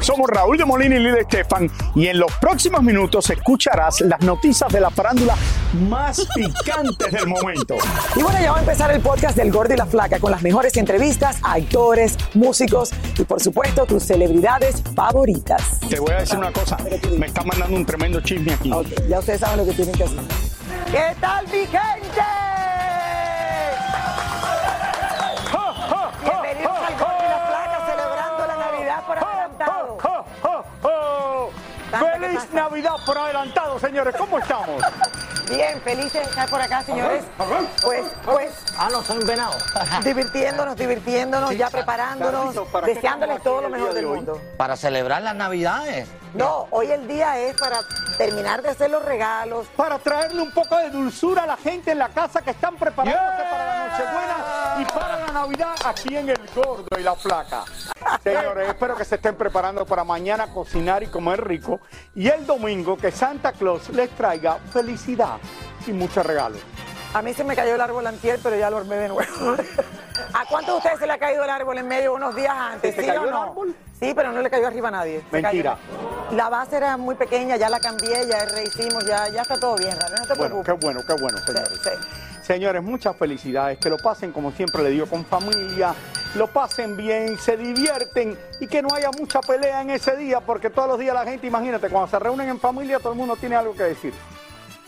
Somos Raúl de Molina y Lidia Estefan y en los próximos minutos escucharás las noticias de la farándula más picantes del momento. Y bueno, ya va a empezar el podcast del Gordo y la Flaca con las mejores entrevistas a actores, músicos y por supuesto tus celebridades favoritas. Te voy a decir una cosa, me está mandando un tremendo chisme aquí. Ya ustedes saben lo que tienen que hacer. ¿Qué tal mi gente? Por adelantado. ¡Oh, oh, oh! ¡Feliz. Navidad por adelantado, señores! ¿Cómo estamos? Bien, felices de estar por acá, señores. Pues, pues, Ah, no, son venados. divirtiéndonos, divirtiéndonos, ya preparándonos, Carlitos, ¿para qué deseándoles todo lo mejor día del de hoy? mundo. Para celebrar las navidades. No, hoy el día es para terminar de hacer los regalos. Para traerle un poco de dulzura a la gente en la casa que están preparándose para la Nochebuena y para la Navidad aquí en El Gordo y la Flaca. Señores, espero que se estén preparando para mañana cocinar y comer rico y el domingo que Santa Claus les traiga felicidad y muchos regalos. A mí se me cayó el árbol antier, pero ya lo armé de nuevo. ¿A cuántos de ustedes se le ha caído el árbol en medio unos días antes? ¿Se te ¿Sí cayó o el no? árbol? Sí, pero no le cayó arriba a nadie. Se Mentira. cayó. La base era muy pequeña, ya la cambié, ya rehicimos, ya, ya está todo bien, Raúl, no te Bueno, qué bueno, qué bueno, señores. Sí, sí. Señores, muchas felicidades, que lo pasen como siempre le digo con familia, lo pasen bien, se divierten y que no haya mucha pelea en ese día, porque todos los días la gente, imagínate, cuando se reúnen en familia todo el mundo tiene algo que decir.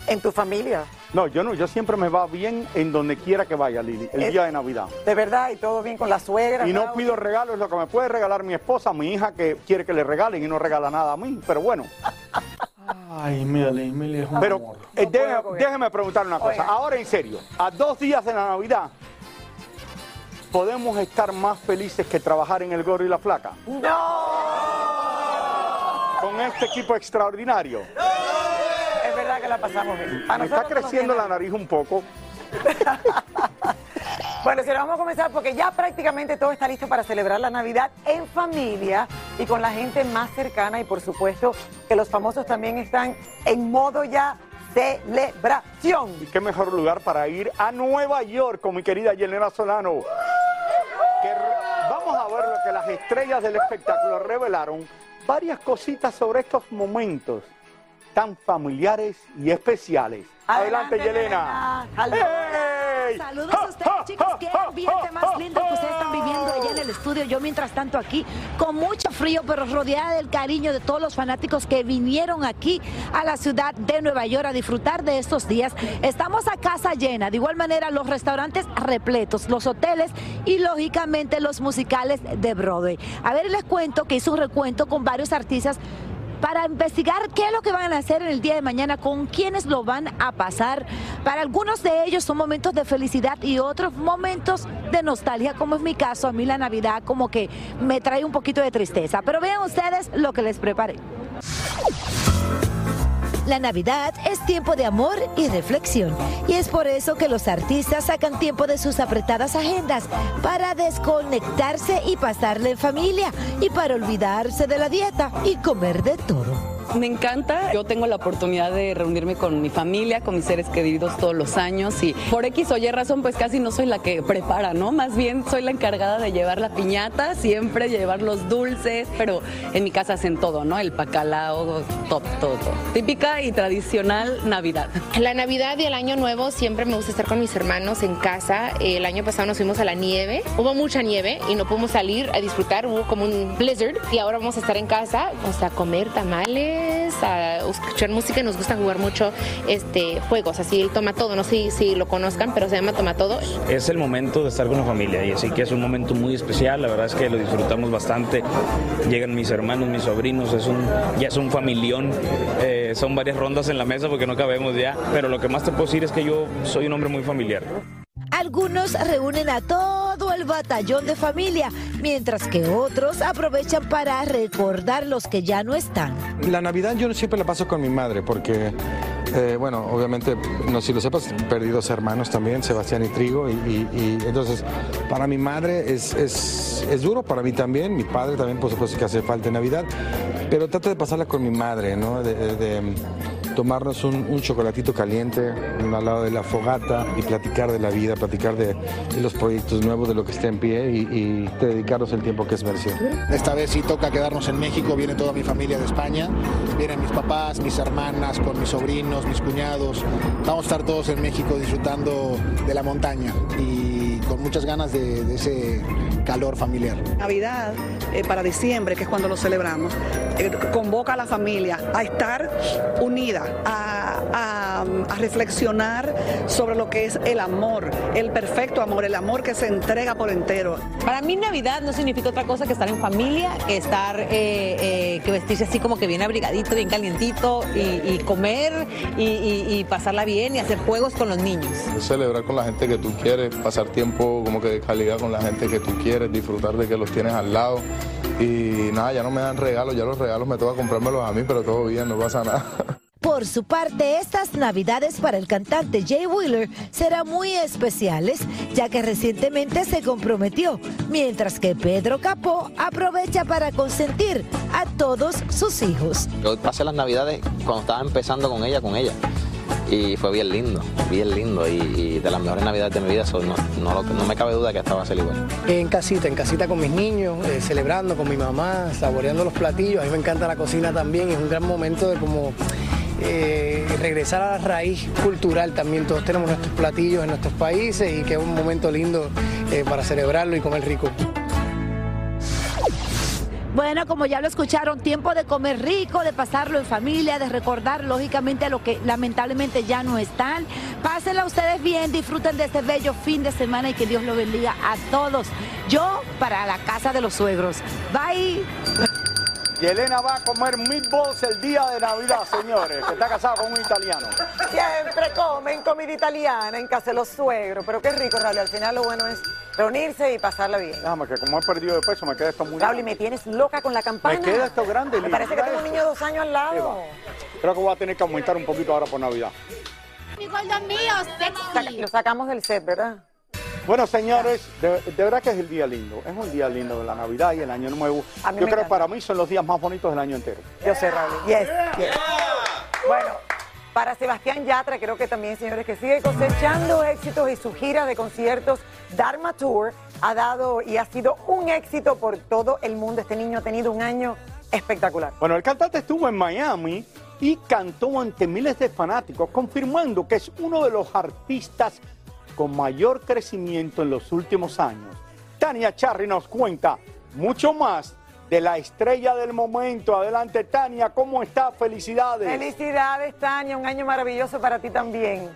En tu familia, No, yo no, yo siempre me va bien en donde quiera que vaya, Lili, el día de Navidad. de verdad, y todo bien con la suegra. Y no pido regalos, lo que me puede regalar mi esposa, mi hija que quiere que le regalen y no regala nada a mí, pero bueno. Ay, Mili, Mili es un Pero amor. eh, No déjeme, déjeme preguntar una cosa. Oiga. Ahora en serio, a dos días de la Navidad, ¿podemos estar más felices que trabajar en el Gordo y la Flaca? ¡No! Con este equipo extraordinario. Es verdad que la pasamos bien. Me está creciendo la nariz un poco. Bueno, si vamos a comenzar porque ya prácticamente todo está listo para celebrar la Navidad en familia y con la gente más cercana y por supuesto que los famosos también están en modo ya celebración. Y qué mejor lugar para ir a Nueva York con mi querida Yelena Solano. Que vamos a ver lo que las estrellas del espectáculo revelaron. Varias cositas sobre estos momentos tan familiares y especiales. Adelante, Yelena. Hello. Saludos a ustedes, chicos. Qué ambiente más lindo que ustedes están viviendo allá en el estudio. Yo, mientras tanto, aquí con mucho frío, pero rodeada del cariño de todos los fanáticos que vinieron aquí a la ciudad de Nueva York a disfrutar de estos días. Estamos a casa llena. De igual manera, los restaurantes repletos, los hoteles y, lógicamente, los musicales de Broadway. A ver, les cuento que hice un recuento con varios artistas para investigar qué es lo que van a hacer en el día de mañana, con quiénes lo van a pasar. Para algunos de ellos son momentos de felicidad y otros momentos de nostalgia, como es mi caso, a mí la Navidad como que me trae un poquito de tristeza. Pero vean ustedes lo que les preparé. La Navidad es tiempo de amor y reflexión. Y es por eso que los artistas sacan tiempo de sus apretadas agendas para desconectarse y pasarle en familia y para olvidarse de la dieta y comer de todo. Me encanta. Yo tengo la oportunidad de reunirme con mi familia, con mis seres queridos todos los años y por X o Y razón pues casi no soy la que prepara, ¿no? Más bien soy la encargada de llevar la piñata, siempre llevar los dulces, pero en mi casa hacen todo, ¿no? El bacalao, todo, todo. Típica y tradicional Navidad. La Navidad y el Año Nuevo siempre me gusta estar con mis hermanos en casa. El año pasado nos fuimos a la nieve. Hubo mucha nieve y no pudimos salir a disfrutar. Hubo como un blizzard y ahora vamos a estar en casa, o sea, comer tamales, a escuchar música. y Nos gusta jugar mucho este juegos, así el toma todo. No sé si lo conozcan, pero se llama toma todo. Es el momento de estar con la familia y así que es un momento muy especial. La verdad es que lo disfrutamos bastante. Llegan mis hermanos, mis sobrinos, es un, ya es un familión. Eh, son varias rondas en la mesa porque no cabemos ya. Pero lo que más te puedo decir es que yo soy un hombre muy familiar. Algunos reúnen a toda todo el batallón de familia, mientras que otros aprovechan para recordar los que ya no están. La Navidad yo siempre la paso con mi madre porque, eh, bueno, obviamente, no si lo sepas, perdí dos hermanos también, Sebastián y Trigo, y, entonces para mi madre es, es, duro, para mí también, mi padre también por supuesto que hace falta Navidad, pero trato de pasarla con mi madre, ¿no? Tomarnos un, chocolatito caliente al lado de la fogata y platicar de la vida, platicar de, los proyectos nuevos, de lo que está en pie y, y dedicarnos el tiempo que es merecido. Esta vez sí toca quedarnos en México, viene toda mi familia de España, vienen mis papás, mis hermanas, con mis sobrinos, mis cuñados. Vamos a estar todos en México disfrutando de la montaña y con muchas ganas de, de ese calor familiar. Navidad eh, para diciembre, que es cuando lo celebramos, eh, convoca a la familia a estar unida, a, a- a reflexionar sobre lo que es el amor, el perfecto amor, el amor que se entrega por entero. Para mí Navidad no significa otra cosa que estar en familia, que estar, eh, que vestirse así como que bien abrigadito, bien calientito y, comer y, y- y pasarla bien y hacer juegos con los niños. celebrar con la gente que tú quieres, pasar tiempo como que de calidad con la gente que tú quieres, disfrutar de que los tienes al lado. Y nada, ya no me dan regalos, ya los regalos me toca comprármelos a mí, pero todo bien, no pasa nada. Por su parte, estas navidades para el cantante Jay Wheeler serán muy especiales, ya que recientemente se comprometió, mientras que Pedro Capó aprovecha para consentir a todos sus hijos. Yo pasé las navidades cuando estaba empezando con ella, con ella. Y fue bien lindo, bien lindo. Y, y de las mejores navidades de mi vida, so, no, no, lo- no me cabe duda que esta va a ser igual. En casita, en casita con mis niños, eh, celebrando con mi mamá, saboreando los platillos. A mí me encanta la cocina también, es un gran momento de como eh, regresar a la raíz cultural también. Todos tenemos nuestros platillos en nuestros países y que es un momento lindo eh, para celebrarlo y comer rico. Bueno, como ya lo escucharon, tiempo de comer rico, de pasarlo en familia, de recordar lógicamente a lo que lamentablemente ya no están. Pásenla ustedes bien, disfruten de este bello fin de semana y que Dios lo bendiga a todos. Yo para la casa de los suegros. Bye. Y Elena va a comer meatballs el día de Navidad, señores, que está casada con un italiano. Siempre comen comida italiana en casa de los suegros, pero qué rico, Raúl. Al final lo bueno es reunirse y pasarla bien. Déjame que como he perdido de peso, me queda esto muy Raúl, y me tienes loca con la campana. Me queda esto grande, Me parece que tengo un niño de dos años al lado. Creo que voy a tener que aumentar un poquito ahora por Navidad. Mi gordo mío, sexy. Lo sacamos del set, ¿verdad? Bueno, señores, de, de verdad que es el día lindo. Es un día lindo de la Navidad y el Año Nuevo. Yo creo que para mí son los días más bonitos del año entero. Yo sé, Raúl. Yes, yes. Bueno, para Sebastián Yatra, creo que también, señores, que sigue cosechando éxitos y su gira de conciertos Dharma Tour ha dado y ha sido un éxito por todo el mundo. Este niño ha tenido un año espectacular. Bueno, el cantante estuvo en Miami y cantó ante miles de fanáticos, confirmando que es uno de los artistas con mayor crecimiento en los últimos años. Tania Charry nos cuenta mucho más de la estrella del momento. Adelante, Tania, ¿cómo está? Felicidades. Felicidades, Tania, un año maravilloso para ti también.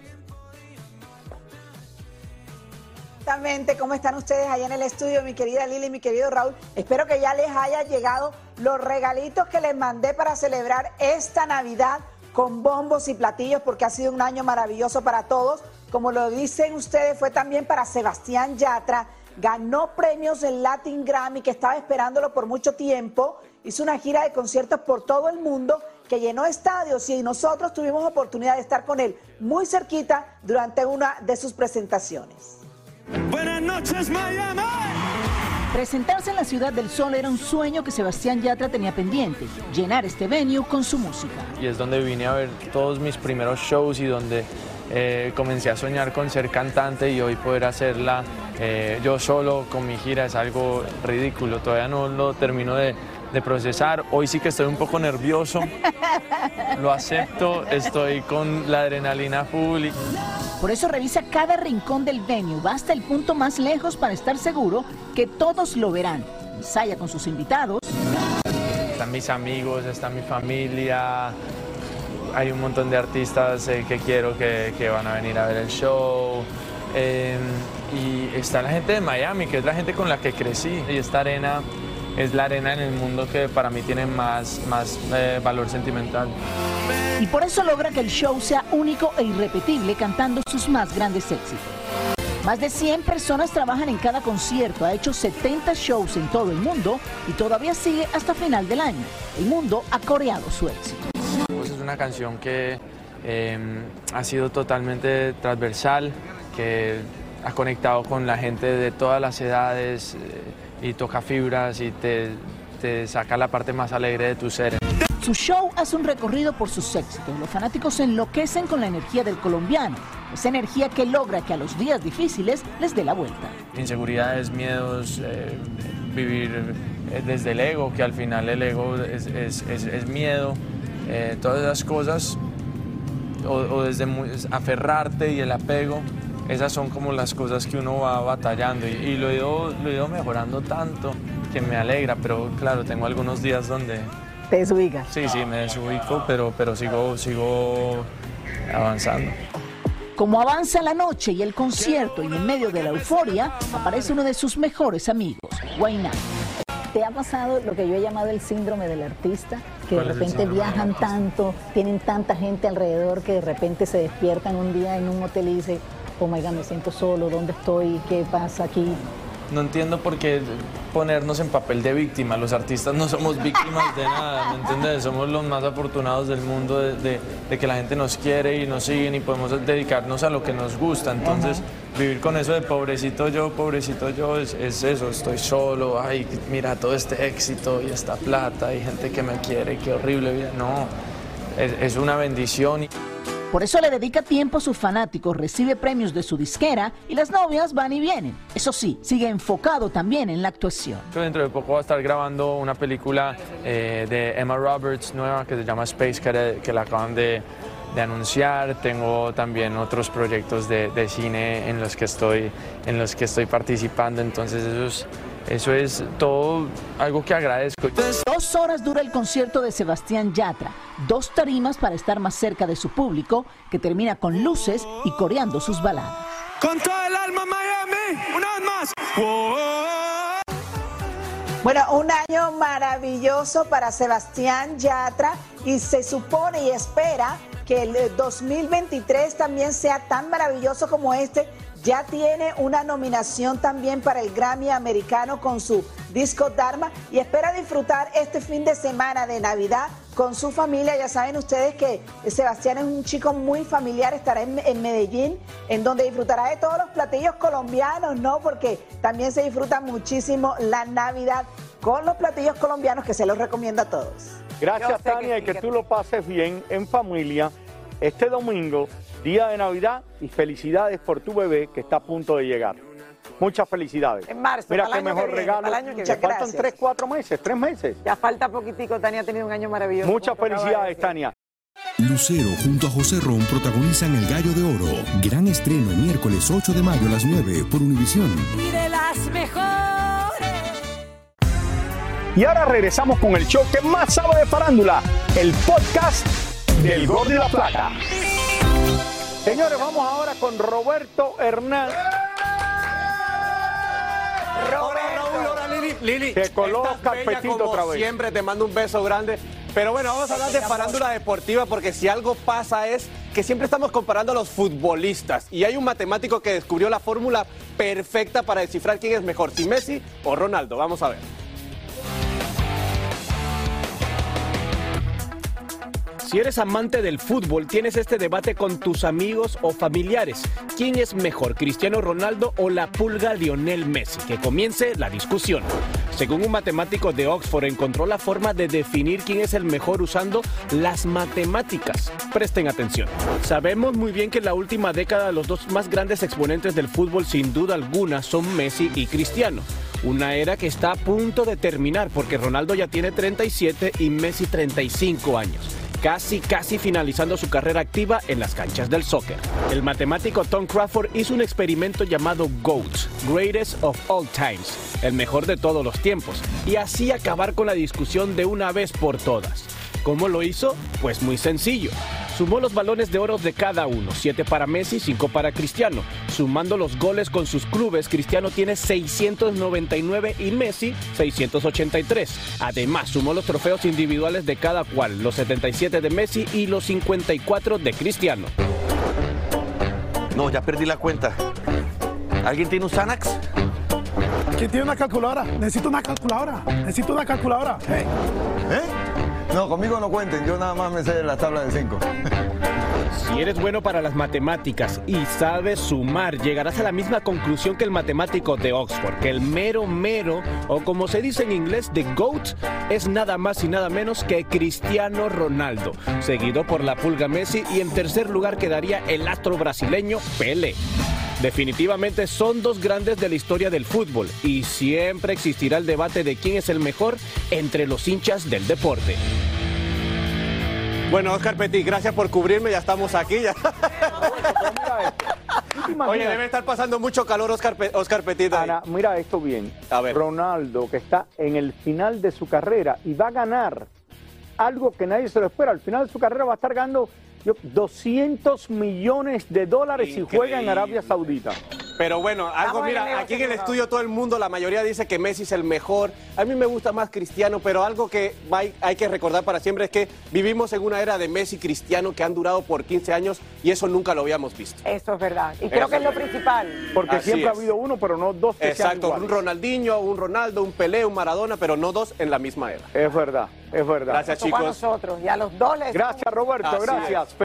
Exactamente, ¿cómo están ustedes allá en el estudio, mi querida Lili y mi querido Raúl? Espero que ya les haya llegado los regalitos que les mandé para celebrar esta Navidad con bombos y platillos porque ha sido un año maravilloso para todos. Como lo dicen ustedes, fue también para Sebastián Yatra. Ganó premios en Latin Grammy, que estaba esperándolo por mucho tiempo. Hizo una gira de conciertos por todo el mundo que llenó estadios y nosotros tuvimos oportunidad de estar con él muy cerquita durante una de sus presentaciones. Buenas noches, Miami. Presentarse en la Ciudad del Sol era un sueño que Sebastián Yatra tenía pendiente, llenar este venue con su música. y es donde vine a ver todos mis primeros shows y donde eh, comencé a soñar con ser cantante y hoy poder hacerla eh, yo solo con mi gira es algo ridículo, todavía no lo termino de, de procesar, hoy sí que estoy un poco nervioso, lo acepto, estoy con la adrenalina full. Por eso revisa cada rincón del venue, va hasta el punto más lejos para estar seguro que todos lo verán. Ensaya con sus invitados. Están mis amigos, está mi familia, hay un montón de artistas eh, que quiero que, van a venir a ver el show. eh, y está la gente de Miami, que es la gente con la que crecí. Y esta arena es la arena en el mundo que para mí tiene más, más eh, valor sentimental. Y por eso logra que el show sea único e irrepetible cantando sus más grandes éxitos. Más de 100 personas trabajan en cada concierto, ha hecho 70 shows en todo el mundo y todavía sigue hasta final del año. El mundo ha coreado su éxito. Una canción que eh, ha sido totalmente transversal, que ha conectado con la gente de todas las edades eh, y toca fibras y te, te saca la parte más alegre de tu ser. Su show hace un recorrido por sus éxitos. Los fanáticos se enloquecen con la energía del colombiano, esa energía que logra que a los días difíciles les dé la vuelta. Inseguridades, miedos, eh, vivir eh, desde el ego, que al final el ego es, es- es- es miedo, eh, todas esas cosas, o, o desde muy- aferrarte y el apego, esas son como las cosas que uno va batallando y, y lo, he ido, lo he ido mejorando tanto que me alegra, pero claro, tengo algunos días donde Te desubicas. sí, sí, me desubico, pero, pero sigo, sigo avanzando. Como avanza la noche y el concierto y en medio de la euforia, aparece uno de sus mejores amigos, Guainá. ¿Te ha pasado lo que yo he llamado el síndrome del artista? Que de ¿Cuál es el repente viajan tanto, tienen tanta gente alrededor que de repente se despiertan un día en un hotel y dicen, oh my God, me siento solo, ¿dónde estoy? ¿Qué pasa aquí? No entiendo por qué ponernos en papel de víctima. Los artistas no somos víctimas de nada, ¿me entiendes? Somos los más afortunados del mundo de, de- de que la gente nos quiere y nos siguen y podemos dedicarnos a lo que nos gusta. Entonces, vivir con eso de pobrecito yo, pobrecito yo, es, es eso. Estoy solo, ay, mira todo este éxito y esta plata y gente que me quiere, qué horrible vida. No, es, es una bendición. Por eso le dedica tiempo a sus fanáticos, recibe premios de su disquera y las novias van y vienen. Eso sí, sigue enfocado también en la actuación. Yo Dentro de poco voy a estar grabando una película eh, de Emma Roberts nueva que se llama Space Cadet, que la acaban de, anunciar. Tengo también otros proyectos de, de cine en los que estoy, en los que estoy participando. Entonces eso es, eso es todo algo que agradezco. Dos horas dura el concierto de Sebastián Yatra, dos tarimas para estar más cerca de su público, que termina con luces y coreando sus baladas. Con todo el alma Miami, una vez más. Bueno, un año maravilloso para Sebastián Yatra y se supone y espera que el eh, 2023 también sea tan maravilloso como este. Ya tiene una nominación también para el Grammy americano con su disco Dharma y espera disfrutar este fin de semana de Navidad con su familia. Ya saben ustedes que Sebastián es un chico muy familiar, estará en, en Medellín, en donde disfrutará de todos los platillos colombianos, ¿no? Porque también se disfruta muchísimo la Navidad con los platillos colombianos que se los recomiendo a todos. Gracias, Tania, y que tú lo pases bien en familia este domingo, día de Navidad, y felicidades por tu bebé que está a punto de llegar. Muchas felicidades. En marzo, Mira para el qué que mejor viene, regalo. para el año que Te viene. faltan Gracias. tres, cuatro meses, tres meses. Ya falta poquitico, Tania ha tenido un año maravilloso. Muchas felicidades. Tania. Lucero junto a José Ron protagonizan El Gallo de Oro. Gran estreno miércoles 8 de mayo a las 9 por Univisión. Y de las mejores. Y ahora regresamos con el show que más sabe de farándula, el podcast del Gol de la Plata. Señores, vamos ahora con Roberto Hernández. Hola Lili. Lili, Que coloca como otra vez. siempre, te mando un beso grande. Pero bueno, vamos a hablar de farándula deportiva porque si algo pasa es que siempre estamos comparando a los futbolistas y hay un matemático que descubrió la fórmula perfecta para descifrar quién es mejor, si Messi o Ronaldo. Vamos a ver. Si eres amante del fútbol, tienes este debate con tus amigos o familiares. ¿Quién es mejor, Cristiano Ronaldo o la pulga Lionel Messi? Que comience la discusión. Según un matemático de Oxford, encontró la forma de definir quién es el mejor usando las matemáticas. Presten atención. Sabemos muy bien que en la última década los dos más grandes exponentes del fútbol sin duda alguna son Messi y Cristiano. Una era que está a punto de terminar porque Ronaldo ya tiene 37 y Messi 35 años casi casi finalizando su carrera activa en las canchas del soccer. El matemático Tom Crawford hizo un experimento llamado GOAT, Greatest of All Times, el mejor de todos los tiempos, y así acabar con la discusión de una vez por todas. ¿Cómo lo hizo? Pues muy sencillo. Sumó los balones de oro de cada uno, 7 para Messi, 5 para Cristiano. Sumando los goles con sus clubes, Cristiano tiene 699 y Messi 683. Además, sumó los trofeos individuales de cada cual, los 77 de Messi y los 54 de Cristiano. No, ya perdí la cuenta. ¿Alguien tiene un Xanax? ¿Quién tiene una calculadora? Necesito una calculadora. Necesito una calculadora. ¿Eh? No, conmigo no cuenten, yo nada más me sé la tabla de 5. Si eres bueno para las matemáticas y sabes sumar, llegarás a la misma conclusión que el matemático de Oxford, que el mero mero, o como se dice en inglés, the GOAT, es nada más y nada menos que Cristiano Ronaldo, seguido por la Pulga Messi y en tercer lugar quedaría el astro brasileño Pelé. Definitivamente son dos grandes de la historia del fútbol y siempre existirá el debate de quién es el mejor entre los hinchas del deporte. Bueno, Oscar Petit, gracias por cubrirme, ya estamos aquí. Ya. Oye, debe estar pasando mucho calor Oscar, Pe- Oscar Petit. ahí. Ana, mira esto bien. A ver. Ronaldo, que está en el final de su carrera y va a ganar algo que nadie se lo espera. Al final de su carrera va a estar ganando 200 millones de dólares si juega en Arabia Saudita. Pero bueno, algo, mira, aquí en el estudio todo el mundo, la mayoría dice que Messi es el mejor. A mí me gusta más Cristiano, pero algo que hay, hay que recordar para siempre es que vivimos en una era de Messi y Cristiano que han durado por 15 años y eso nunca lo habíamos visto. Eso es verdad. Y creo Eso que es lo principal. Porque Así siempre es. ha habido uno, pero no dos que Exacto, un Ronaldinho, un Ronaldo, un Pelé, un Maradona, pero no dos en la misma era. Es verdad, es verdad. Gracias, Tocó a chicos. nosotros y a los dos les Gracias, Roberto, Así gracias.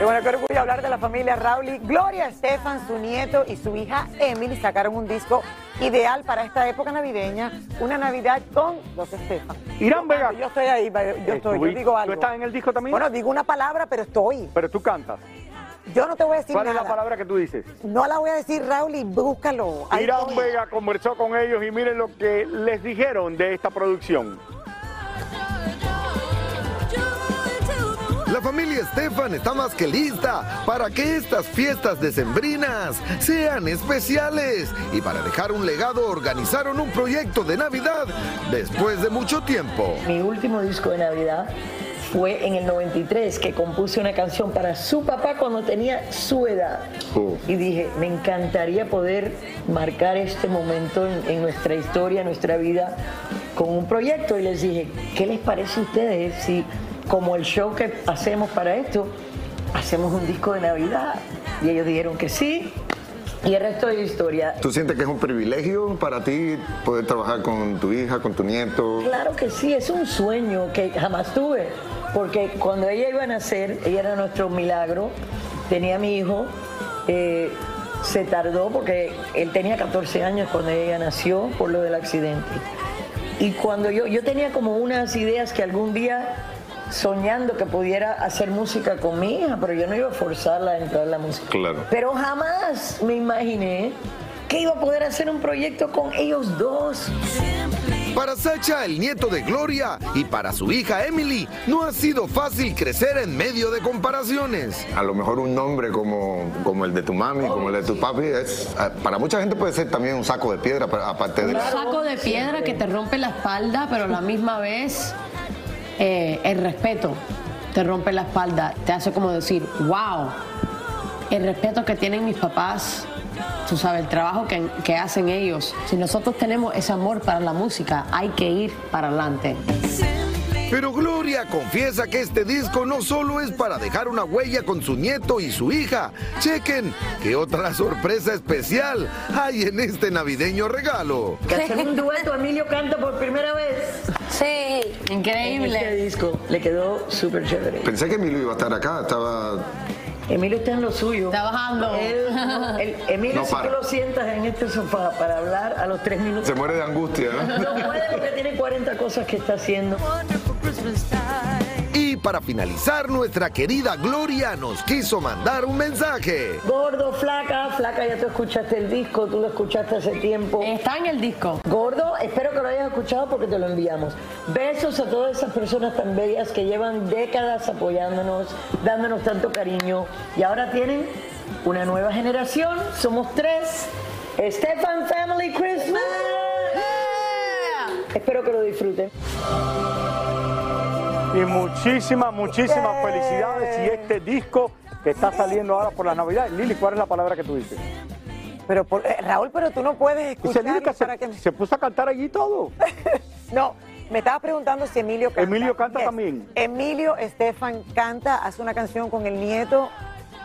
Y bueno, qué orgullo hablar de la familia Rauli. Gloria Estefan, su nieto y su hija Emily sacaron un disco ideal para esta época navideña, una Navidad con los Estefan. Irán Vega. Yo estoy ahí, yo estoy, yo digo ¿Tú algo. estás en el disco también? Bueno, digo una palabra, pero estoy. Pero tú cantas. Yo no te voy a decir ¿Cuál es nada. la palabra que tú dices? No la voy a decir, Raúl, y búscalo. Irán. Vega conversó con ellos y miren lo que les dijeron de esta producción. La familia Estefan está más que lista para que estas fiestas decembrinas sean especiales y para dejar un legado organizaron un proyecto de Navidad después de mucho tiempo. Mi último disco de Navidad fue en el 93 que compuse una canción para su papá cuando tenía su edad. Y dije, me encantaría poder marcar este momento en, en nuestra historia, en nuestra vida, con un proyecto. Y les dije, ¿qué les parece a ustedes si, como el show que hacemos para esto, hacemos un disco de Navidad? Y ellos dijeron que sí. Y el resto es historia. ¿Tú sientes que es un privilegio para ti poder trabajar con tu hija, con tu nieto? Claro que sí, es un sueño que jamás tuve, porque cuando ella iba a nacer, ella era nuestro milagro, tenía mi hijo, eh, se tardó porque él tenía 14 años cuando ella nació por lo del accidente. Y cuando yo, yo tenía como unas ideas que algún día soñando que pudiera hacer música con mi hija, pero yo no iba a forzarla a entrar en la música. Claro. Pero jamás me imaginé que iba a poder hacer un proyecto con ellos dos. Para Sacha, el nieto de Gloria, y para su hija Emily, no ha sido fácil crecer en medio de comparaciones. A lo mejor un nombre como, como el de tu mami, como el de tu papi, es, para mucha gente puede ser también un saco de piedra, aparte de Un saco de piedra que te rompe la espalda, pero a la misma vez eh, el respeto te rompe la espalda, te hace como decir, wow, el respeto que tienen mis papás, tú sabes, el trabajo que, que hacen ellos. Si nosotros tenemos ese amor para la música, hay que ir para adelante. Pero Gloria confiesa que este disco no solo es para dejar una huella con su nieto y su hija. Chequen que otra sorpresa especial hay en este navideño regalo. Que hacer un dueto, Emilio canta por primera vez. Sí, increíble. En este disco le quedó súper chévere. Pensé que Emilio iba a estar acá, estaba... Emilio está en lo suyo. Está bajando. Él, él- Emilio, No si tú lo sientas en este sofá para hablar a los tres minutos. Se muere de angustia, ¿no? No puede porque tiene 40 cosas que está haciendo. Y para finalizar, nuestra querida Gloria nos quiso mandar un mensaje. Gordo, flaca, flaca, ya tú escuchaste el disco, tú lo escuchaste hace tiempo. Está en el disco. Gordo, espero que lo hayas escuchado porque te lo enviamos. Besos a todas esas personas tan bellas que llevan décadas apoyándonos, dándonos tanto cariño. Y ahora tienen una nueva generación, somos tres. Stefan Family Christmas. Espero que lo disfruten. Y muchísimas, muchísimas felicidades. Y este disco que está saliendo ahora por la Navidad. Lili, ¿cuál es la palabra que tú dices? Pero por- eh, Raúl, pero tú no puedes Dice que escuchar se, se puso a cantar allí todo. No, me estabas preguntando si Emilio canta. Emilio canta Yes. también. Emilio Estefan canta, hace una canción con el nieto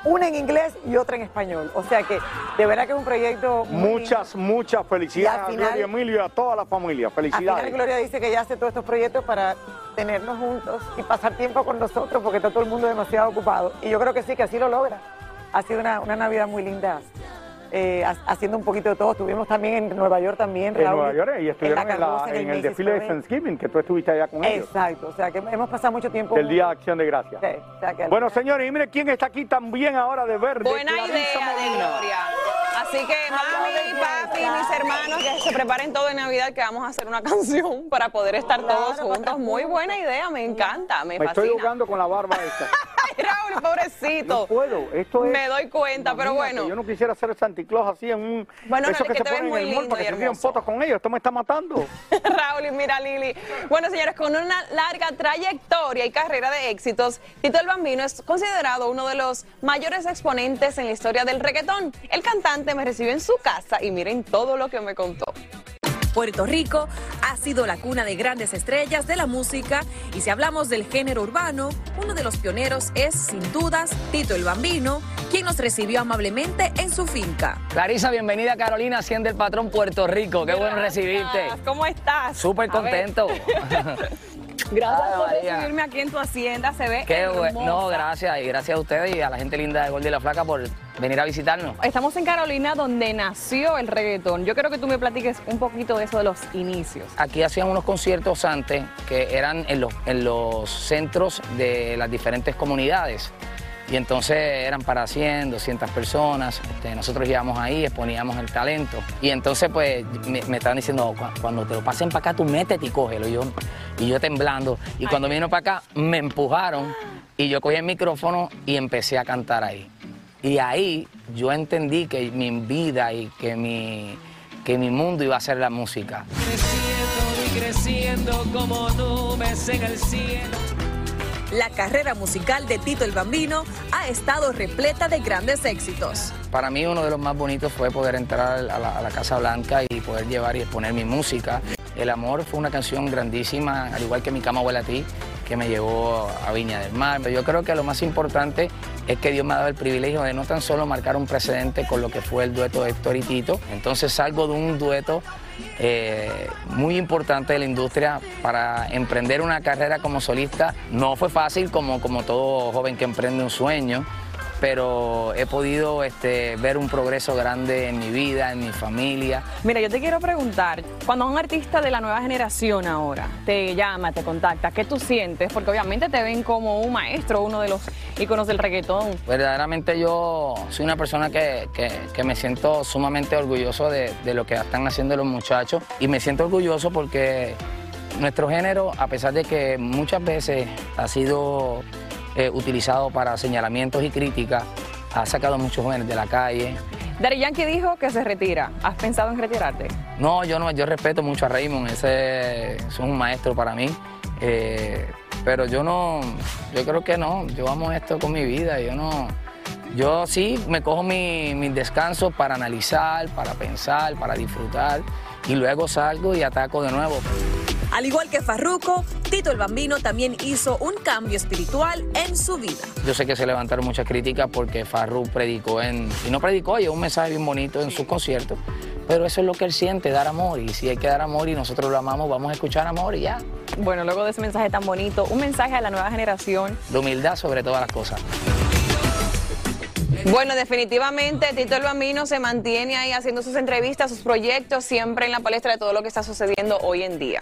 una en inglés y otra en español. O sea que de verdad que es un proyecto muy Muchas, muchas felicidades a Gloria Emilio y a toda la familia. Al final Felicidades. Gloria dice que ella hace todos estos proyectos para tenernos juntos y pasar tiempo con nosotros porque está todo el mundo demasiado ocupado. Y yo creo que sí, que así lo logra. Ha sido una, una Navidad muy linda. Eh, ha- haciendo un poquito de todo. Estuvimos también en Nueva York también, En Raúl, Nueva York y estuvieron en, la- en el desfile de. Thanksgiving, que tú estuviste allá con ellos. Exacto, o sea que hemos pasado mucho tiempo. Del Día de Acción de Gracias. Sí, o sea que al Bueno, señores, y mire quién está aquí también ahora de verde. Buena Clarisa idea de Molina. Gloria. Así que mami, papi, mis hermanos, que se preparen todo de Navidad, que vamos a hacer una canción para poder estar todos juntos. Muy buena idea, me encanta, me, Me estoy fascina. jugando con la barba esta. Ay, Raúl, pobrecito. No puedo, esto es... Me doy cuenta, pero bueno. Yo no quisiera ser Santa Claus así en un... Bueno, eso no, que es que se te ves muy en el lindo para y que se fotos con ellos. Esto me está matando. Raúl y mira Lili. Bueno, señores, con una larga trayectoria y carrera de éxitos, Tito el Bambino es considerado uno de los mayores exponentes en la historia del reggaetón. El cantante me recibió en su casa y miren todo lo que me contó. Puerto Rico ha sido la cuna de grandes estrellas de la música y si hablamos del género urbano, uno de los pioneros es sin dudas Tito el Bambino, quien nos recibió amablemente en su finca. Clarisa, bienvenida Carolina, Hacienda el Patrón Puerto Rico. Qué bueno recibirte. ¿Cómo estás? Súper contento. Gracias Ay, por María. recibirme aquí en tu hacienda, se ve Qué bueno. hermosa. No, gracias. Y gracias a ustedes y a la gente linda de Gordo y la Flaca por venir a visitarnos. Estamos en Carolina, donde nació el reggaetón. Yo quiero que tú me platiques un poquito de eso de los inicios. Aquí hacían unos conciertos antes que eran en los, en los centros de las diferentes comunidades. Y entonces eran para 100, 200 personas. Este, nosotros íbamos ahí, exponíamos el talento. Y entonces, pues, me, me estaban diciendo, "Cu- cuando te lo pasen para acá, tú métete y cógelo. Y yo, y yo temblando. Y cuando vino para acá, me empujaron y yo cogí el micrófono y empecé a cantar ahí. Y ahí yo entendí que mi vida y que mi, que mi mundo iba a ser la música. Creciendo y creciendo como nubes en el cielo. La carrera musical de Tito el Bambino ha estado repleta de grandes éxitos. Para mí uno de los más bonitos fue poder entrar a la, a la Casa Blanca y poder llevar y exponer mi música. El amor fue una canción grandísima, al igual que Mi cama huele a ti, que me llevó a Viña del Mar. Yo creo que lo más importante es que Dios me ha dado el privilegio de no tan solo marcar un precedente con lo que fue el dueto de Héctor y Tito, entonces salgo de un dueto eh, muy importante de la industria para emprender una carrera como solista. No fue fácil como, como todo joven que emprende un sueño, pero he podido este, ver un progreso grande en mi vida, en mi familia. Mira, yo te quiero preguntar, cuando un artista de la nueva generación ahora te llama, te contacta, ¿qué tú sientes? Porque obviamente te ven como un maestro, uno de los íconos del reggaetón. Verdaderamente yo soy una persona que, que- que me siento sumamente orgulloso de, de lo que están haciendo los muchachos y me siento orgulloso porque nuestro género, a pesar de que muchas veces ha sido eh, utilizado para señalamientos y críticas, ha sacado muchos jóvenes de la calle. Daddy Yankee dijo que se retira. ¿Has pensado en retirarte? No, yo no, yo respeto mucho a Raymond, ese es un maestro para mí. eh, pero yo no, yo creo que no, yo amo esto con mi vida, yo no. Yo sí me cojo mi- mis descansos para analizar, para pensar, para disfrutar y luego salgo y ataco de nuevo. Al igual que Farruko, Tito el Bambino también hizo un cambio espiritual en su vida. Yo sé que se levantaron muchas críticas porque Farru predicó en, y no predicó, y un mensaje bien bonito en sus conciertos, pero eso es lo que él siente, dar amor, y si hay que dar amor y nosotros lo amamos, vamos a escuchar amor y ya. Bueno, luego de ese mensaje tan bonito, un mensaje a la nueva generación. La humildad sobre todas las cosas. Bueno, definitivamente Tito el Bambino se mantiene ahí haciendo sus entrevistas, sus proyectos, siempre en la palestra de todo lo que está sucediendo hoy en día.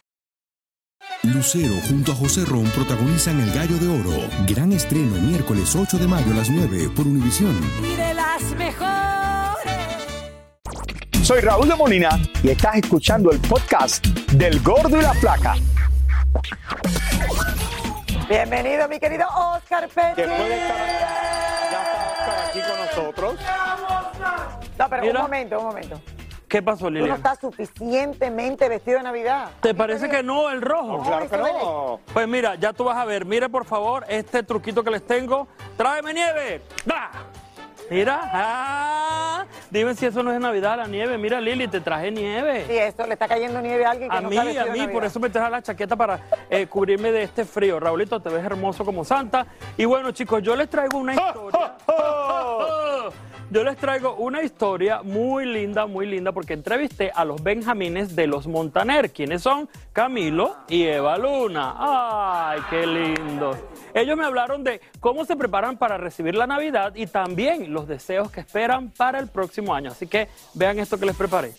Lucero junto a José Ron protagonizan El Gallo de Oro. Gran estreno miércoles 8 de mayo a las 9 por Univisión. Y de las mejores. Soy Raúl de Molina y estás escuchando el podcast del Gordo y la Flaca. Bienvenido, mi querido Oscar Petty. Después de estar, ya está Oscar aquí con nosotros. No, pero Mira. un momento, un momento. ¿Qué pasó, Tú no Lilian? estás suficientemente vestido de Navidad. ¿Te parece que no el rojo? claro que no. Pues mira, ya tú vas a ver. Mire, por favor, este truquito que les tengo. ¡Tráeme nieve! ¡Da! Mira, ah, dime si eso no es Navidad, la nieve. Mira, Lili, te traje nieve. Sí, esto le está cayendo nieve a alguien que A no mí, está a vestido de mí, por eso me traje la chaqueta para eh, cubrirme de este frío. Raulito, te ves hermoso como santa. Y bueno, chicos, yo les traigo una historia. yo les traigo una historia muy linda, muy linda, porque entrevisté a los benjamines de los Montaner, quienes son Camilo y Eva Luna. ¡Ay, qué lindo! Ellos me hablaron de cómo se preparan para recibir la Navidad y también los deseos que esperan para el próximo año. Así que vean esto que les preparé.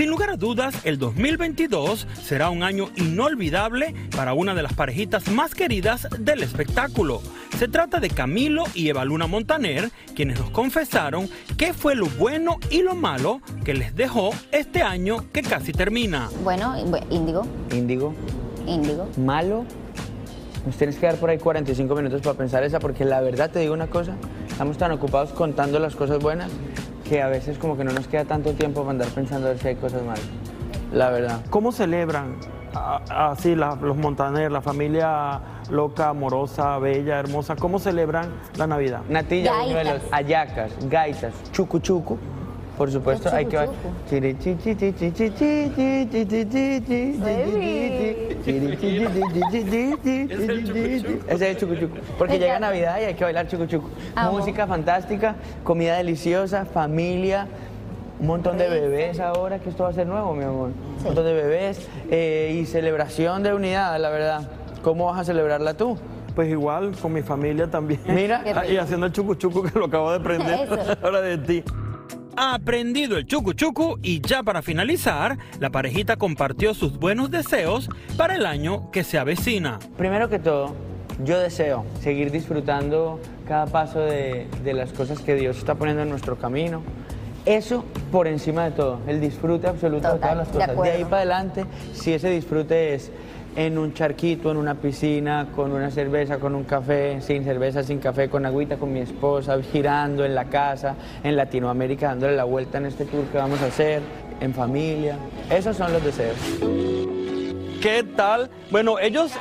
Sin lugar a dudas, el 2022 será un año inolvidable para una de las parejitas más queridas del espectáculo. Se trata de Camilo y Eva Luna Montaner, quienes nos confesaron qué fue lo bueno y lo malo que les dejó este año que casi termina. Bueno, índigo. Índigo. Índigo. Malo. Nos tienes que dar por ahí 45 minutos para pensar esa, porque la verdad te digo una cosa, estamos tan ocupados contando las cosas buenas que a veces como que no nos queda tanto tiempo para andar pensando a ver si hay cosas malas. La verdad. ¿Cómo celebran así los Montaner, la familia loca, amorosa, bella, hermosa? ¿Cómo celebran la Navidad? Natilla, buñuelos, ayacas, gaitas, chucu chucu. Por supuesto, hay que... Ese es chucu chucu. Porque llega Navidad y hay que bailar chucu chucu. Música fantástica, comida deliciosa, familia, un montón de bebés ahora, que esto va a ser nuevo, mi amor. Un montón de bebés y celebración de unidad, la verdad. ¿Cómo vas a celebrarla tú? Pues igual, con mi familia también. Mira. Y haciendo el chucu chucu que lo acabo de aprender ahora de ti ha aprendido el chucu chucu y ya para finalizar, la parejita compartió sus buenos deseos para el año que se avecina. Primero que todo, yo deseo seguir disfrutando cada paso de, las cosas que Dios está poniendo en nuestro camino. Eso por encima de todo, el disfrute absoluto de todas las cosas. de ahí para adelante, si ese disfrute es en un charquito, en una piscina, con una cerveza, con un café, sin cerveza, sin café, con agüita, con mi esposa, girando en la casa, en Latinoamérica, dándole la vuelta en este tour que vamos a hacer, en familia. Esos son los deseos. ¿Qué tal? Bueno, ellos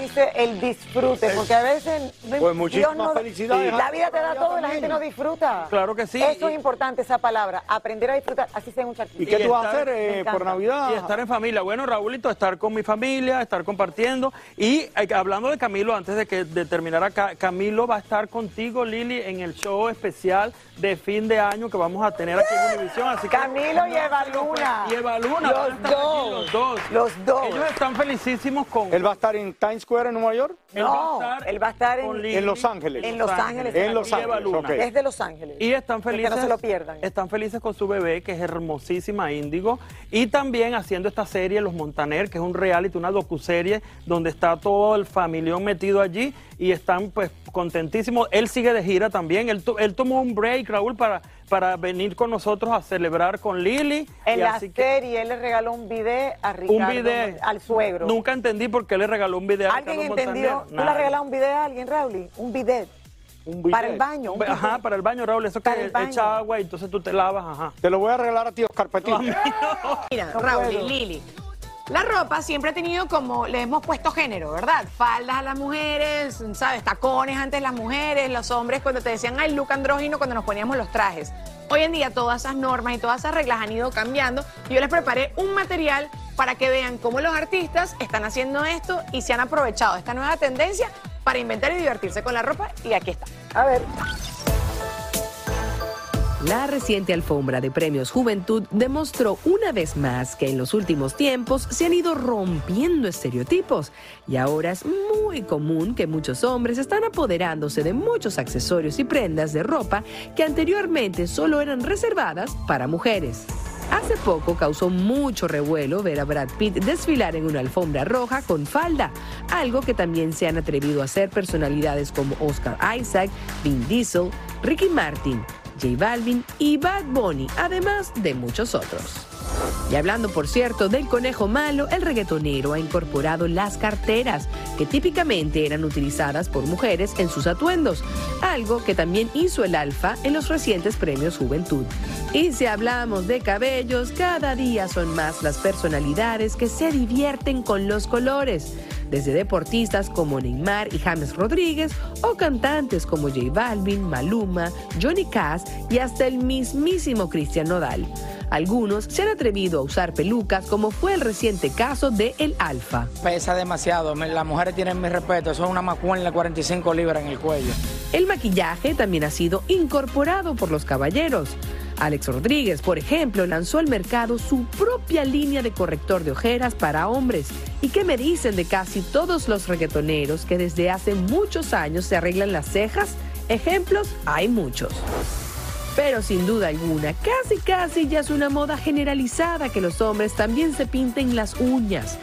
dice el disfrute, porque a veces pues muchísimas felicidades. La vida te da todo y la gente no disfruta. Claro que sí. Eso es importante, esa palabra, aprender a disfrutar, así sea un charquito. ¿Y qué tú vas a hacer eh, por Navidad? Y estar en familia. Bueno, Raúlito, estar con mi familia, estar compartiendo. Y eh, hablando de Camilo, antes de que de terminar acá, Camilo va a estar contigo, Lili, en el show especial de fin de año que vamos a tener aquí en Univisión. Así Camilo y Eva Luna. Y Eva Luna. Los dos. los dos. Los dos. Ellos están felicísimos con... Él va a estar en Times Square en Nueva York. No, él va a estar en, en Los Ángeles. En Los Ángeles. En Los Ángeles. Okay. Es de Los Ángeles. Y están felices. que no se lo pierdan. Están felices con su bebé, que es hermosísima, Índigo. Y también haciendo esta serie, Los Montaner, que es un reality, una docuserie, donde está todo el familión metido allí y están pues contentísimos. Él sigue de gira también. Él, él tomó un break, Raúl, para para venir con nosotros a celebrar con Lili. En la serie él le regaló un video a Ricardo, un video. al suegro. Nunca entendí por qué le regaló un video a ¿Alguien entendió? ¿Tú le has regalado un video a alguien, Raúl? Un video. Un para el baño. Un ajá, para el baño, Raúl. Eso que echa agua y entonces tú te lavas, ajá. Te lo voy a regalar a ti, Oscar Petit. Mira, Raúl y Lili. La ropa siempre ha tenido como, le hemos puesto género, ¿verdad? Faldas a las mujeres, ¿sabes? Tacones antes las mujeres, los hombres cuando te decían, ay, look andrógino cuando nos poníamos los trajes. Hoy en día todas esas normas y todas esas reglas han ido cambiando yo les preparé un material para que vean cómo los artistas están haciendo esto y se han aprovechado esta nueva tendencia para inventar y divertirse con la ropa y aquí está. A ver. La reciente alfombra de premios Juventud demostró una vez más que en los últimos tiempos se han ido rompiendo estereotipos y ahora es muy común que muchos hombres están apoderándose de muchos accesorios y prendas de ropa que anteriormente solo eran reservadas para mujeres. Hace poco causó mucho revuelo ver a Brad Pitt desfilar en una alfombra roja con falda, algo que también se han atrevido a hacer personalidades como Oscar Isaac, Vin Diesel, Ricky Martin, J Balvin y Bad Bunny, además de muchos otros. Y hablando, por cierto, del conejo malo, el reggaetonero ha incorporado las carteras, que típicamente eran utilizadas por mujeres en sus atuendos, algo que también hizo el Alfa en los recientes premios Juventud. Y si hablamos de cabellos, cada día son más las personalidades que se divierten con los colores desde deportistas como Neymar y James Rodríguez o cantantes como J Balvin, Maluma, Johnny Cass y hasta el mismísimo Cristian Nodal. Algunos se han atrevido a usar pelucas, como fue el reciente caso de El Alfa. Pesa demasiado, las mujeres tienen mi respeto, son una macuenla 45 libras en el cuello. El maquillaje también ha sido incorporado por los caballeros. Alex Rodríguez, por ejemplo, lanzó al mercado su propia línea de corrector de ojeras para hombres. ¿Y qué me dicen de casi todos los reggaetoneros que desde hace muchos años se arreglan las cejas? Ejemplos hay muchos. Pero sin duda alguna, casi casi ya es una moda generalizada que los hombres también se pinten las uñas.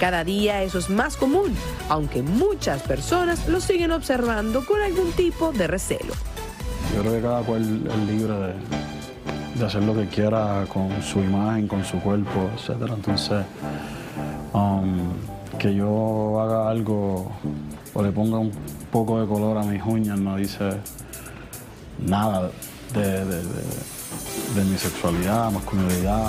Cada día eso es más común, aunque muchas personas lo siguen observando con algún tipo de recelo. Yo creo que cada cual es libre de, hacer lo que quiera con su imagen, con su cuerpo, etc. Entonces, um, que yo haga algo o le ponga un poco de color a mis uñas no dice nada de, de- de- de mi sexualidad, masculinidad.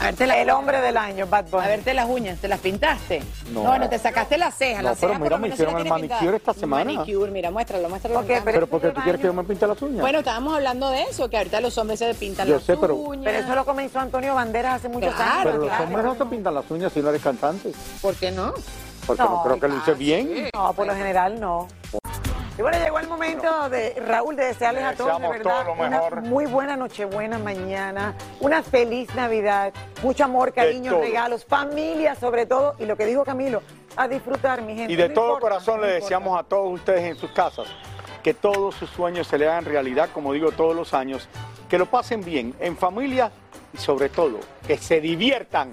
A verte la- El hombre del año, Bad Bunny. A verte las uñas, ¿te las pintaste? No. No, bueno, te sacaste las cejas. No, las pero cejas mira, me hicieron el manicure esta semana. Manicure, mira, muéstralo, muéstralo. Ok, acá. Pero porque tú quieres que yo me pinte las uñas. Bueno, estábamos hablando de eso, que ahorita los hombres se pintan Yo las sé, pero- uñas. Pero eso lo comenzó Antonio Banderas hace muchos Claro, años. Pero los claro. hombres no se pintan las uñas si no eres cantante. ¿Por qué no? Porque no, creo que lo hice bien. No, por lo general no. Y bueno, llegó el momento de Raúl de desearles a todos de verdad todo lo mejor. una muy buena Nochebuena mañana, una feliz Navidad, mucho amor, cariño, regalos, familia sobre todo y lo que dijo Camilo, a disfrutar mi gente. Y de no todo importa, corazón no le deseamos a todos ustedes en sus casas que todos sus sueños se le hagan realidad, como digo todos los años, que lo pasen bien, en familia y sobre todo, que se diviertan.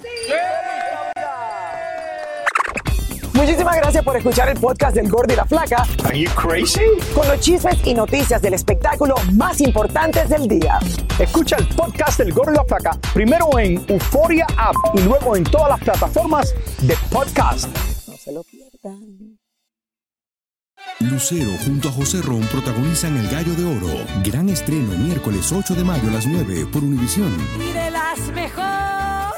Muchísimas gracias por escuchar el podcast del Gordo y la Flaca. Are you crazy? Con los chismes y noticias del espectáculo más importantes del día. Escucha el podcast del Gordo y la Flaca primero en Euforia App y luego en todas las plataformas de podcast. No se lo pierdan. Lucero junto a José Ron protagonizan El Gallo de Oro. Gran estreno miércoles 8 de mayo a las 9 por Univisión. Y de las mejores.